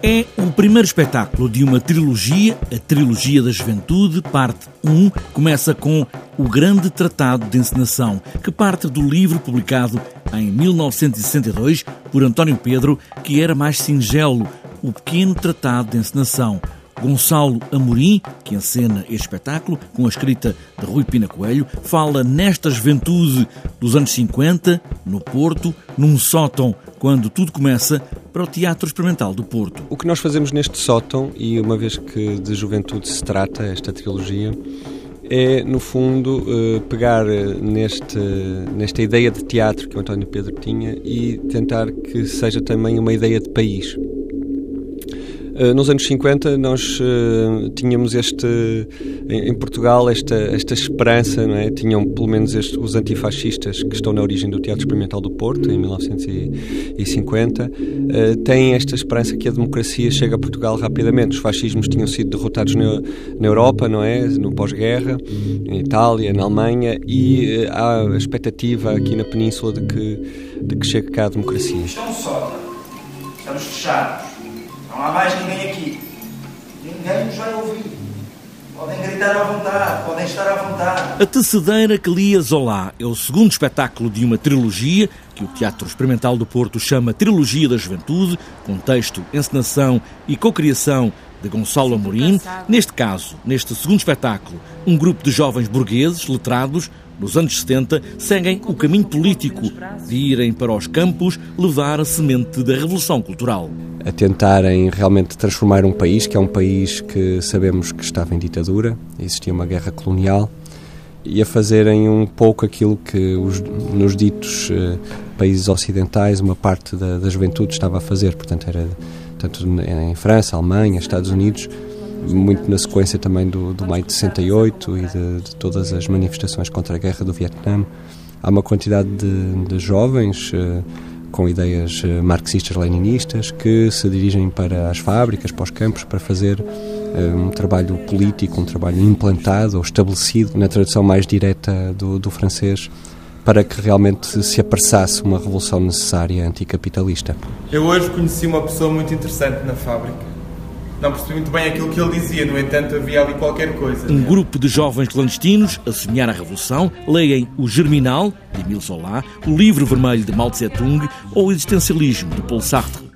É o primeiro espetáculo de uma trilogia, a Trilogia da Juventude, parte 1, começa com O Grande Tratado de Encenação, que parte do livro publicado em 1962 por António Pedro, que era mais singelo, O Pequeno Tratado de Encenação. Gonçalo Amorim, que encena este espetáculo, com a escrita de Rui Pina Coelho, fala nesta juventude dos anos 50, no Porto, num sótão, quando tudo começa, para o Teatro Experimental do Porto. O que nós fazemos neste sótão, e uma vez que de juventude se trata esta trilogia, é, no fundo, eh, pegar eh, neste, nesta ideia de teatro que o António Pedro tinha e tentar que seja também uma ideia de país. Eh, nos anos 50 nós uh, tínhamos este em, Portugal esta esta esperança, não é? Tinham pelo menos este, os antifascistas que estão na origem do Teatro Experimental do Porto em 1950 uh, têm esta esperança que a democracia chega a Portugal rapidamente. Os fascismos tinham sido derrotados na, na Europa, não é? No pós-guerra, em Itália, na Alemanha e há a expectativa aqui na Península de que de que chegue cá a democracia. Estão só, estamos fechados não há mais ninguém aqui. Ninguém nos vai ouvir. Podem gritar à vontade, podem estar à vontade. A Tecedeira que lia Zola é o segundo espetáculo de uma trilogia que o Teatro Experimental do Porto chama Trilogia da Juventude, com texto, encenação e cocriação de Gonçalo Amorim. Neste caso, neste segundo espetáculo, um grupo de jovens burgueses, letrados, nos anos 70, seguem o caminho político de irem para os campos levar a semente da revolução cultural. A tentarem realmente transformar um país, que é um país que sabemos que estava em ditadura, existia uma guerra colonial, e a fazerem um pouco aquilo que os, nos ditos uh, países ocidentais uma parte da, da juventude estava a fazer. Portanto, era tanto em França, Alemanha, Estados Unidos, muito na sequência também do, do maio de 68 e de, de, todas as manifestações contra a guerra do Vietnã. Há uma quantidade de, de jovens uh, com ideias uh, marxistas-leninistas que se dirigem para as fábricas, para os campos, para fazer uh, um trabalho político, um trabalho implantado ou estabelecido, na tradução mais direta do, do francês, para que realmente se apressasse uma revolução necessária anticapitalista. Eu hoje conheci uma pessoa muito interessante na fábrica não percebi muito bem aquilo que ele dizia, no entanto havia ali qualquer coisa. Um grupo de jovens clandestinos a sonhar a revolução leem O Germinal, de Emile Zola, O Livro Vermelho, de Mao Tse-Tung ou O Existencialismo, de Paul Sartre.